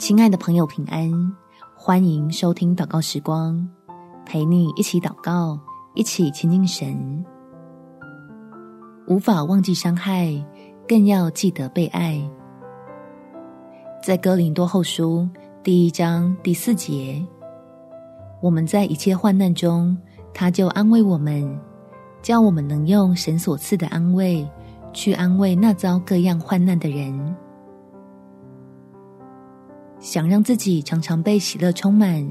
亲爱的朋友，平安！欢迎收听祷告时光，陪你一起祷告，一起亲近神。无法忘记伤害，更要记得被爱。在哥林多后书第一章第四节，我们在一切患难中，他就安慰我们，叫我们能用神所赐的安慰，去安慰那遭各样患难的人。想让自己常常被喜乐充满，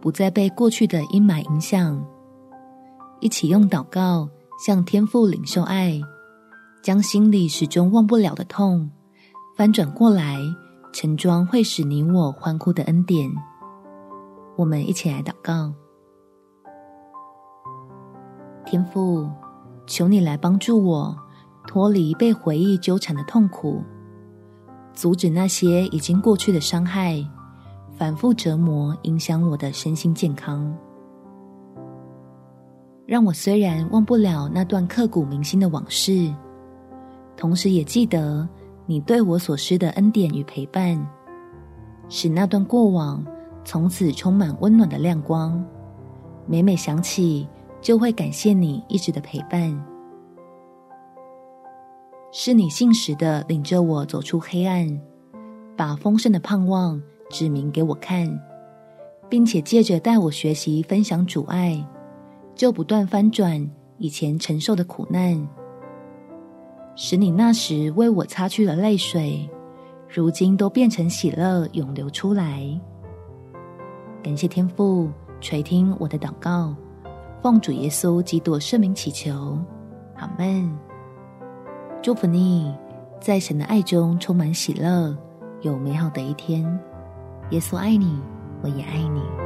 不再被过去的阴霾影响，一起用祷告向天父领受爱，将心里始终忘不了的痛翻转过来，盛装会使你我欢呼的恩典。我们一起来祷告：天父，求你来帮助我脱离被回忆纠缠的痛苦。阻止那些已经过去的伤害，反复折磨，影响我的身心健康。让我虽然忘不了那段刻骨铭心的往事，同时也记得你对我所施的恩典与陪伴，使那段过往从此充满温暖的亮光。每每想起，就会感谢你一直的陪伴。是你信实的领着我走出黑暗，把丰盛的盼望指明给我看，并且借着带我学习分享主爱，就不断翻转以前承受的苦难，使你那时为我擦去了泪水，如今都变成喜乐涌流出来。感谢天父垂听我的祷告，奉主耶稣基督圣名祈求，阿门。祝福你，在神的爱中充满喜乐，有美好的一天。耶稣爱你，我也爱你。